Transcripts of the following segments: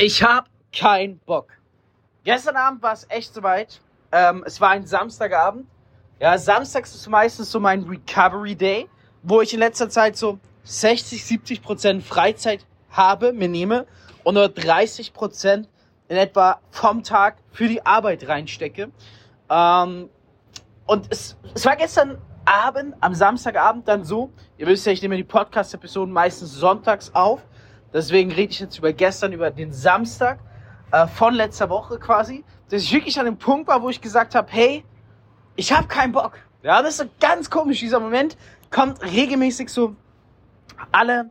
Ich hab keinen Bock. Gestern Abend war es echt soweit. Ähm, es war ein Samstagabend. Ja, samstags ist meistens so mein Recovery Day, wo ich in letzter Zeit so 60, 70 Prozent Freizeit habe, mir nehme und nur 30 Prozent in etwa vom Tag für die Arbeit reinstecke. Ähm, und es, es war gestern Abend, am Samstagabend dann so, ihr wisst ja, ich nehme die Podcast-Episoden meistens sonntags auf. Deswegen rede ich jetzt über gestern, über den Samstag äh, von letzter Woche quasi, dass ich wirklich an dem Punkt war, wo ich gesagt habe, hey, ich habe keinen Bock. Ja, das ist so ganz komisch. Dieser Moment kommt regelmäßig so alle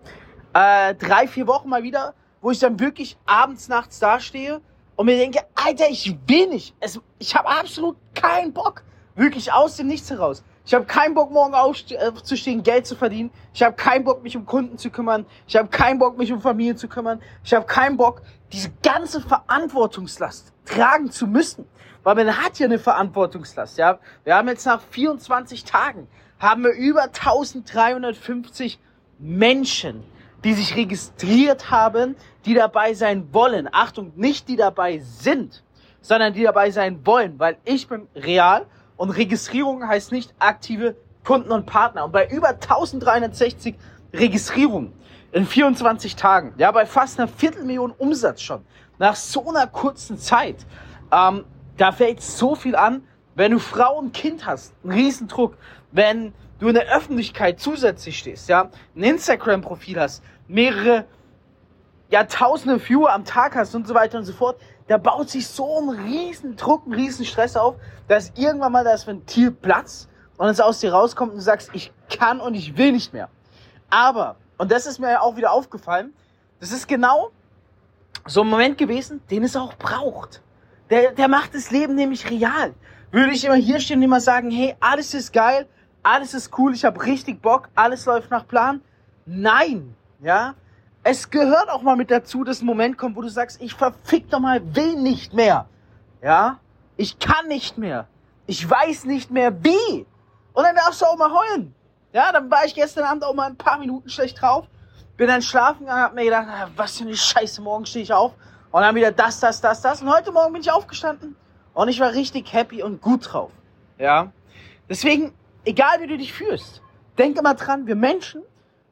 äh, drei, vier Wochen mal wieder, wo ich dann wirklich abends, nachts dastehe und mir denke, Alter, ich will nicht. Es, ich habe absolut keinen Bock. Wirklich aus dem Nichts heraus. Ich habe keinen Bock, morgen aufzustehen, Geld zu verdienen. Ich habe keinen Bock, mich um Kunden zu kümmern. Ich habe keinen Bock, mich um Familie zu kümmern. Ich habe keinen Bock, diese ganze Verantwortungslast tragen zu müssen. Weil man hat ja eine Verantwortungslast, ja. Wir haben jetzt nach 24 Tagen, haben wir über 1350 Menschen, die sich registriert haben, die dabei sein wollen. Achtung, nicht die dabei sind, sondern die dabei sein wollen, weil ich bin real und Registrierung heißt nicht aktive Kunden und Partner. Und bei über 1360 Registrierungen in 24 Tagen, ja, bei fast einer Viertelmillion Umsatz schon, nach so einer kurzen Zeit, ähm, da fällt so viel an, wenn du Frau und Kind hast, ein Riesendruck, wenn du in der Öffentlichkeit zusätzlich stehst, ja, ein Instagram-Profil hast, mehrere, ja, tausende Viewer am Tag hast und so weiter und so fort, da baut sich so ein riesen Druck, ein riesen Stress auf, dass irgendwann mal das Ventil platzt und es aus dir rauskommt und du sagst, ich kann und ich will nicht mehr. Aber, und das ist mir ja auch wieder aufgefallen, das ist genau so ein Moment gewesen, den es auch braucht. Der, der macht das Leben nämlich real. Würde ich immer hier stehen und immer sagen, hey, alles ist geil, alles ist cool, ich habe richtig Bock, alles läuft nach Plan. Nein, ja, es gehört auch mal mit dazu, dass ein Moment kommt, wo du sagst, ich verfick doch mal, will nicht mehr. Ja? Ich kann nicht mehr. Ich weiß nicht mehr wie. Und dann darfst du auch mal heulen. Ja, dann war ich gestern Abend auch mal ein paar Minuten schlecht drauf. Bin dann schlafen gegangen, hab mir gedacht, ah, was für eine Scheiße, morgen stehe ich auf. Und dann wieder das, das, das, das. Und heute Morgen bin ich aufgestanden. Und ich war richtig happy und gut drauf. Ja. Deswegen, egal wie du dich fühlst, denk immer dran, wir Menschen,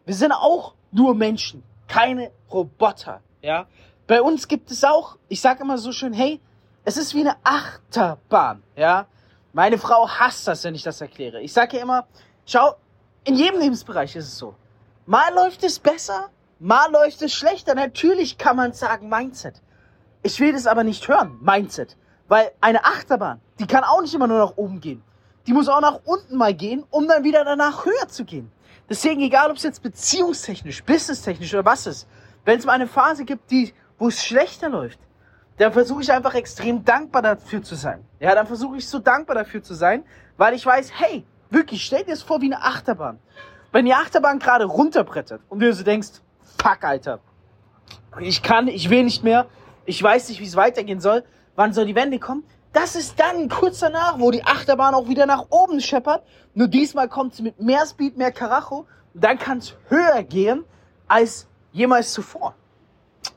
wir sind auch nur Menschen keine Roboter, ja. Bei uns gibt es auch, ich sage immer so schön, hey, es ist wie eine Achterbahn, ja. Meine Frau hasst das, wenn ich das erkläre. Ich sage ihr immer, schau, in jedem Lebensbereich ist es so. Mal läuft es besser, mal läuft es schlechter. Natürlich kann man sagen Mindset. Ich will das aber nicht hören, Mindset. Weil eine Achterbahn, die kann auch nicht immer nur nach oben gehen. Die muss auch nach unten mal gehen, um dann wieder danach höher zu gehen. Deswegen, egal ob es jetzt beziehungstechnisch, businesstechnisch oder was ist, wenn es mal eine Phase gibt, die, wo es schlechter läuft, dann versuche ich einfach extrem dankbar dafür zu sein. Ja, dann versuche ich so dankbar dafür zu sein, weil ich weiß, hey, wirklich, stell dir das vor wie eine Achterbahn. Wenn die Achterbahn gerade runterbrettert und du so denkst, fuck, Alter, ich kann, ich will nicht mehr, ich weiß nicht, wie es weitergehen soll, wann soll die Wende kommen, das ist dann kurz danach, wo die Achterbahn auch wieder nach oben scheppert. Nur diesmal kommt sie mit mehr Speed, mehr Karacho. Dann kann es höher gehen als jemals zuvor.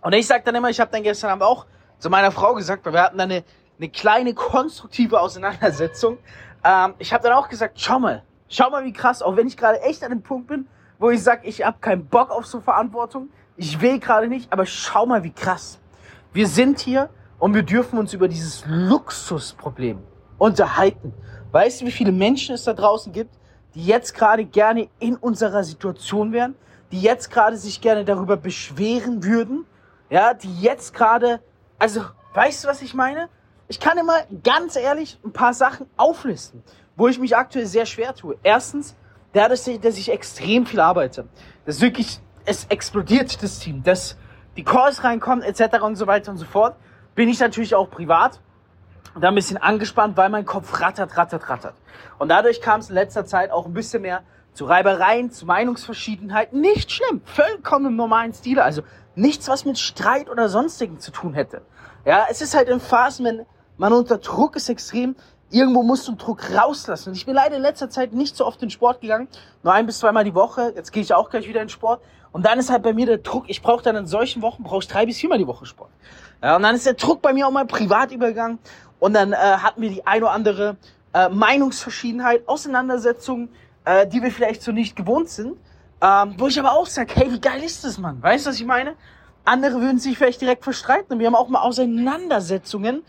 Und ich sag dann immer, ich habe dann gestern Abend auch zu meiner Frau gesagt, weil wir hatten dann eine, eine kleine konstruktive Auseinandersetzung. Ähm, ich habe dann auch gesagt, schau mal, schau mal wie krass, auch wenn ich gerade echt an dem Punkt bin, wo ich sag, ich habe keinen Bock auf so Verantwortung, ich will gerade nicht, aber schau mal wie krass. Wir sind hier und wir dürfen uns über dieses Luxusproblem unterhalten. Weißt du, wie viele Menschen es da draußen gibt, die jetzt gerade gerne in unserer Situation wären, die jetzt gerade sich gerne darüber beschweren würden, ja, die jetzt gerade, also, weißt du, was ich meine? Ich kann immer ganz ehrlich ein paar Sachen auflisten, wo ich mich aktuell sehr schwer tue. Erstens, dadurch, dass ich extrem viel arbeite, dass wirklich, es explodiert das Team, dass die Calls reinkommen, etc. und so weiter und so fort bin ich natürlich auch privat da ein bisschen angespannt, weil mein Kopf rattert, rattert, rattert. Und dadurch kam es in letzter Zeit auch ein bisschen mehr zu Reibereien, zu Meinungsverschiedenheiten. Nicht schlimm, vollkommen im normalen Stil. Also nichts, was mit Streit oder sonstigen zu tun hätte. Ja, es ist halt in Phasen, wenn man unter Druck ist extrem, irgendwo musst du Druck rauslassen. Und ich bin leider in letzter Zeit nicht so oft in Sport gegangen, nur ein bis zweimal die Woche. Jetzt gehe ich auch gleich wieder in Sport. Und dann ist halt bei mir der Druck, ich brauche dann in solchen Wochen, brauche ich drei bis viermal die Woche Sport. Ja, und dann ist der Druck bei mir auch mal privat übergegangen. Und dann äh, hatten wir die ein oder andere äh, Meinungsverschiedenheit, Auseinandersetzung, äh, die wir vielleicht so nicht gewohnt sind. Ähm, wo ich aber auch sage, hey, wie geil ist das, Mann? Weißt du, was ich meine? Andere würden sich vielleicht direkt verstreiten. Und wir haben auch mal Auseinandersetzungen,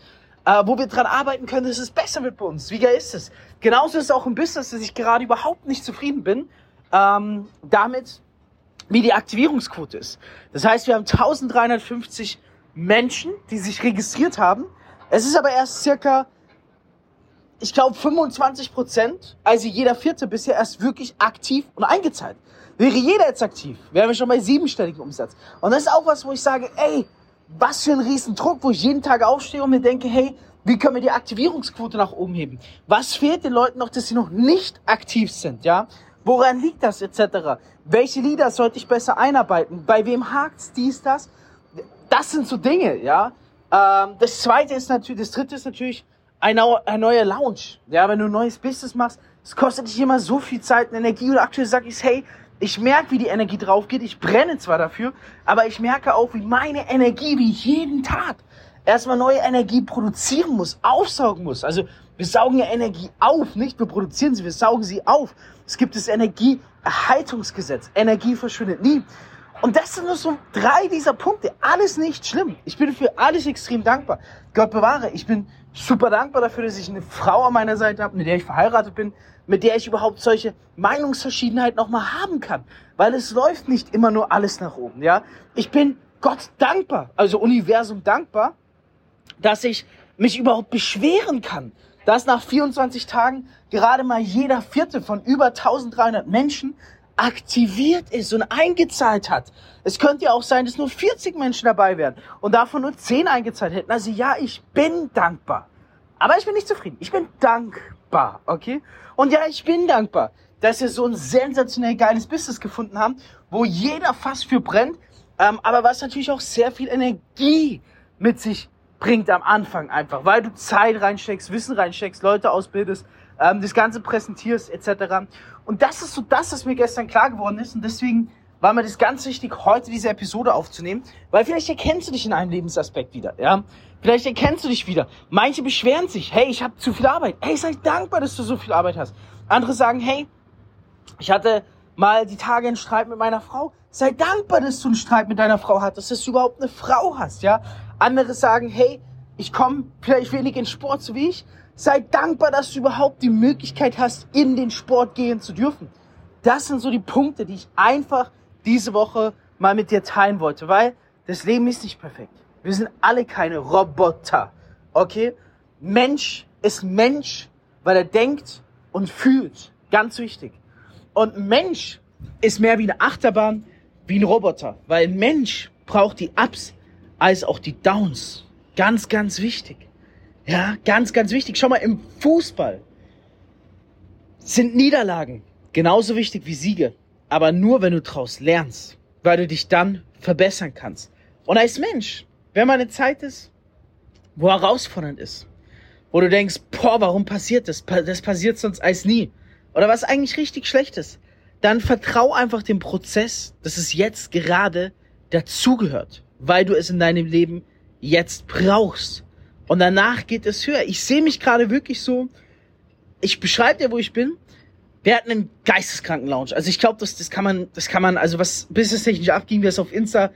äh, wo wir dran arbeiten können, dass es besser wird bei uns. Wie geil ist es? Genauso ist es auch im Business, dass ich gerade überhaupt nicht zufrieden bin ähm, damit, wie die Aktivierungsquote ist. Das heißt, wir haben 1350 Menschen, die sich registriert haben. Es ist aber erst circa, ich glaube, 25 Prozent, also jeder Vierte bisher erst wirklich aktiv und eingezahlt. Wäre jeder jetzt aktiv, wären wir schon bei siebenstelligen Umsatz. Und das ist auch was, wo ich sage, ey, was für ein Riesendruck, wo ich jeden Tag aufstehe und mir denke, hey, wie können wir die Aktivierungsquote nach oben heben? Was fehlt den Leuten noch, dass sie noch nicht aktiv sind, ja? Woran liegt das etc.? Welche Lieder sollte ich besser einarbeiten? Bei wem hakt's dies, das? Das sind so Dinge, ja? Ähm, das zweite ist natürlich, das dritte ist natürlich ein, ein neuer Lounge. Ja, wenn du ein neues Business machst, es kostet dich immer so viel Zeit und Energie und aktuell sage ich, hey, ich merke, wie die Energie drauf geht. Ich brenne zwar dafür, aber ich merke auch, wie meine Energie, wie jeden Tag, erstmal neue Energie produzieren muss, aufsaugen muss. Also wir saugen ja Energie auf, nicht wir produzieren sie, wir saugen sie auf. Es gibt das Energieerhaltungsgesetz. Energie verschwindet nie. Und das sind nur so drei dieser Punkte. Alles nicht schlimm. Ich bin für alles extrem dankbar. Gott bewahre, ich bin super dankbar dafür, dass ich eine Frau an meiner Seite habe, mit der ich verheiratet bin, mit der ich überhaupt solche Meinungsverschiedenheiten nochmal haben kann. Weil es läuft nicht immer nur alles nach oben, ja. Ich bin Gott dankbar, also Universum dankbar, dass ich mich überhaupt beschweren kann. Dass nach 24 Tagen gerade mal jeder vierte von über 1300 Menschen aktiviert ist und eingezahlt hat. Es könnte ja auch sein, dass nur 40 Menschen dabei wären und davon nur 10 eingezahlt hätten. Also ja, ich bin dankbar. Aber ich bin nicht zufrieden. Ich bin dankbar, okay? Und ja, ich bin dankbar, dass wir so ein sensationell geiles Business gefunden haben, wo jeder fast für brennt, ähm, aber was natürlich auch sehr viel Energie mit sich bringt am Anfang einfach, weil du Zeit reinsteckst, Wissen reinsteckst, Leute ausbildest, ähm, das Ganze präsentierst etc. Und das ist so das, was mir gestern klar geworden ist und deswegen war mir das ganz wichtig, heute diese Episode aufzunehmen, weil vielleicht erkennst du dich in einem Lebensaspekt wieder, ja? Vielleicht erkennst du dich wieder. Manche beschweren sich, hey, ich habe zu viel Arbeit. Hey, sei dankbar, dass du so viel Arbeit hast. Andere sagen, hey, ich hatte mal die Tage einen Streit mit meiner Frau. Sei dankbar, dass du einen Streit mit deiner Frau hattest, dass du überhaupt eine Frau hast, ja? Andere sagen, hey, ich komme vielleicht wenig in Sport, so wie ich. Sei dankbar, dass du überhaupt die Möglichkeit hast, in den Sport gehen zu dürfen. Das sind so die Punkte, die ich einfach diese Woche mal mit dir teilen wollte, weil das Leben ist nicht perfekt. Wir sind alle keine Roboter. Okay? Mensch ist Mensch, weil er denkt und fühlt. Ganz wichtig. Und Mensch ist mehr wie eine Achterbahn, wie ein Roboter. Weil Mensch braucht die Ups als auch die Downs. Ganz, ganz wichtig. Ja, ganz, ganz wichtig. Schau mal, im Fußball sind Niederlagen genauso wichtig wie Siege. Aber nur, wenn du daraus lernst, weil du dich dann verbessern kannst. Und als Mensch, wenn mal eine Zeit ist, wo herausfordernd ist, wo du denkst, boah, warum passiert das? Das passiert sonst als nie. Oder was eigentlich richtig schlecht ist, dann vertrau einfach dem Prozess, dass es jetzt gerade dazugehört, weil du es in deinem Leben jetzt brauchst. Und danach geht es höher. Ich sehe mich gerade wirklich so, ich beschreibe dir, wo ich bin. Wir hatten einen geisteskranken Lounge. Also ich glaube, das, das kann man, das kann man, also was businesstechnisch abging, wer es auf Insta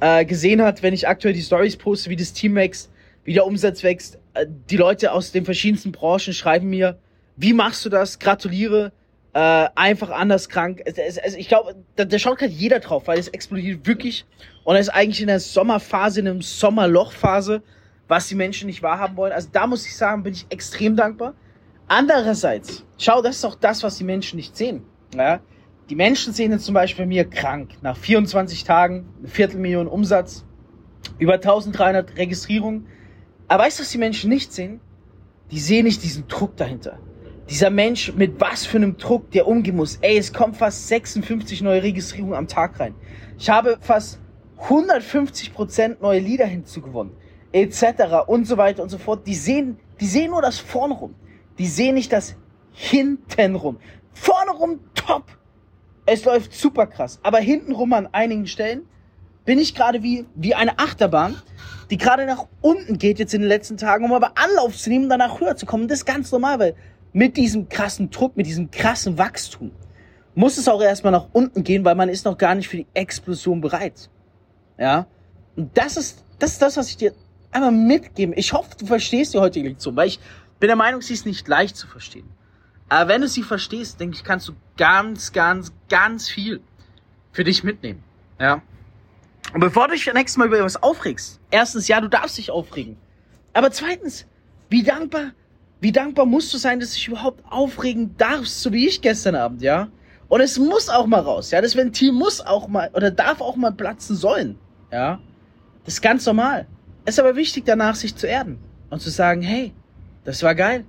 äh, gesehen hat, wenn ich aktuell die Stories poste, wie das Team wächst, wie der Umsatz wächst. Äh, die Leute aus den verschiedensten Branchen schreiben mir, wie machst du das? Gratuliere. Äh, einfach anders krank. Also ich glaube, da, da schaut gerade jeder drauf, weil es explodiert wirklich. Und er ist eigentlich in der Sommerphase, in der Sommerlochphase, was die Menschen nicht wahrhaben wollen. Also da muss ich sagen, bin ich extrem dankbar. Andererseits, schau, das ist auch das, was die Menschen nicht sehen. Ja? Die Menschen sehen jetzt zum Beispiel bei mir krank. Nach 24 Tagen, eine Viertelmillion Umsatz, über 1300 Registrierungen. Aber weißt du, was die Menschen nicht sehen? Die sehen nicht diesen Druck dahinter. Dieser Mensch mit was für einem Druck der umgehen muss. Ey, es kommen fast 56 neue Registrierungen am Tag rein. Ich habe fast 150 Prozent neue Lieder hinzugewonnen. Etc. und so weiter und so fort. Die sehen, die sehen nur das vorne rum. Die sehen nicht das hinten rum. Vorne rum top. Es läuft super krass. Aber hintenrum an einigen Stellen bin ich gerade wie, wie eine Achterbahn, die gerade nach unten geht jetzt in den letzten Tagen, um aber Anlauf zu nehmen, danach höher zu kommen. Das ist ganz normal, weil mit diesem krassen Druck, mit diesem krassen Wachstum muss es auch erstmal nach unten gehen, weil man ist noch gar nicht für die Explosion bereit. Ja? Und das ist, das ist das, was ich dir einmal mitgebe. Ich hoffe, du verstehst die heutige Lektion, weil ich bin der Meinung, sie ist nicht leicht zu verstehen. Aber wenn du sie verstehst, denke ich, kannst du ganz, ganz, ganz viel für dich mitnehmen. Ja? Und bevor du dich nächstes Mal über was aufregst, erstens, ja, du darfst dich aufregen. Aber zweitens, wie dankbar, wie dankbar musst du sein, dass du dich überhaupt aufregen darfst, so wie ich gestern Abend, ja? Und es muss auch mal raus, ja? Das Ventil muss auch mal, oder darf auch mal platzen sollen, ja? Das ist ganz normal. Es ist aber wichtig, danach sich zu erden und zu sagen, hey, das war geil,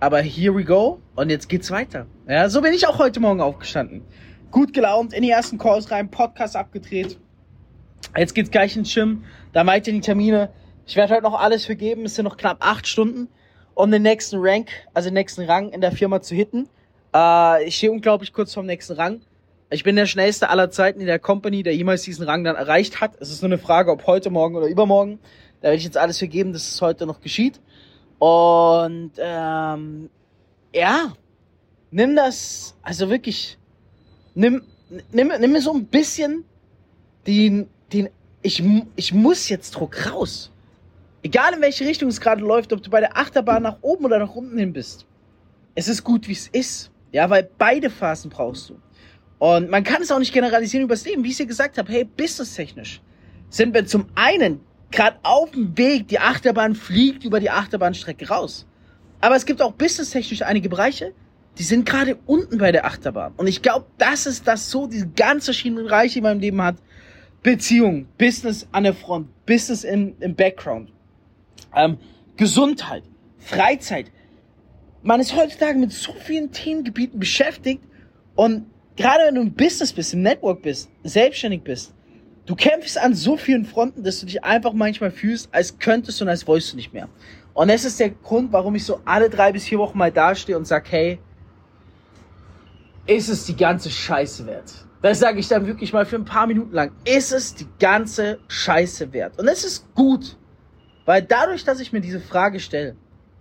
aber here we go und jetzt geht's weiter. Ja, so bin ich auch heute Morgen aufgestanden. Gut gelaunt, in die ersten Calls rein, Podcast abgedreht. Jetzt geht's gleich ins Gym, da weiter die Termine. Ich werde heute noch alles vergeben, es sind noch knapp acht Stunden, um den nächsten Rank, also den nächsten Rang in der Firma zu hitten. Äh, ich stehe unglaublich kurz vorm nächsten Rang. Ich bin der schnellste aller Zeiten in der Company, der jemals diesen Rang dann erreicht hat. Es ist nur eine Frage, ob heute, morgen oder übermorgen. Da werde ich jetzt alles vergeben, dass es heute noch geschieht. Und ähm, ja, nimm das, also wirklich, nimm, nimm, nimm mir so ein bisschen den, den, ich, ich muss jetzt Druck raus. Egal in welche Richtung es gerade läuft, ob du bei der Achterbahn nach oben oder nach unten hin bist. Es ist gut, wie es ist. Ja, weil beide Phasen brauchst du. Und man kann es auch nicht generalisieren übers Leben. Wie ich dir gesagt habe, hey, businesstechnisch sind wir zum einen gerade auf dem Weg, die Achterbahn fliegt über die Achterbahnstrecke raus. Aber es gibt auch businesstechnisch einige Bereiche, die sind gerade unten bei der Achterbahn. Und ich glaube, das ist das so, diese ganz verschiedenen Bereiche, die man im Leben hat. Beziehung, Business an der Front, Business im, im Background, ähm, Gesundheit, Freizeit. Man ist heutzutage mit so vielen Themengebieten beschäftigt und gerade wenn du im Business bist, im Network bist, selbstständig bist, du kämpfst an so vielen Fronten, dass du dich einfach manchmal fühlst, als könntest und als wolltest du nicht mehr. Und das ist der Grund, warum ich so alle drei bis vier Wochen mal dastehe und sag, hey, ist es die ganze Scheiße wert? Das sage ich dann wirklich mal für ein paar Minuten lang. Ist es die ganze Scheiße wert? Und es ist gut, weil dadurch, dass ich mir diese Frage stelle,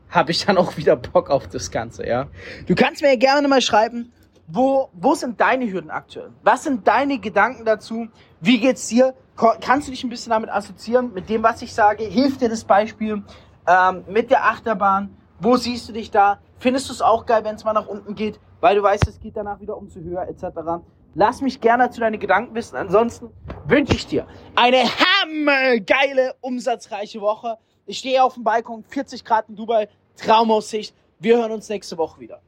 habe ich dann auch wieder Bock auf das Ganze, ja. Du kannst mir gerne mal schreiben, wo, wo sind deine Hürden aktuell? Was sind deine Gedanken dazu? Wie geht's dir? Kannst du dich ein bisschen damit assoziieren, mit dem, was ich sage? Hilft dir das Beispiel ähm, mit der Achterbahn? Wo siehst du dich da? Findest du es auch geil, wenn es mal nach unten geht, weil du weißt, es geht danach wieder umso höher etc. Lass mich gerne zu deinen Gedanken wissen. Ansonsten wünsche ich dir eine hammergeile, umsatzreiche Woche. Ich stehe auf dem Balkon, 40 Grad in Dubai, Traumaussicht. Wir hören uns nächste Woche wieder.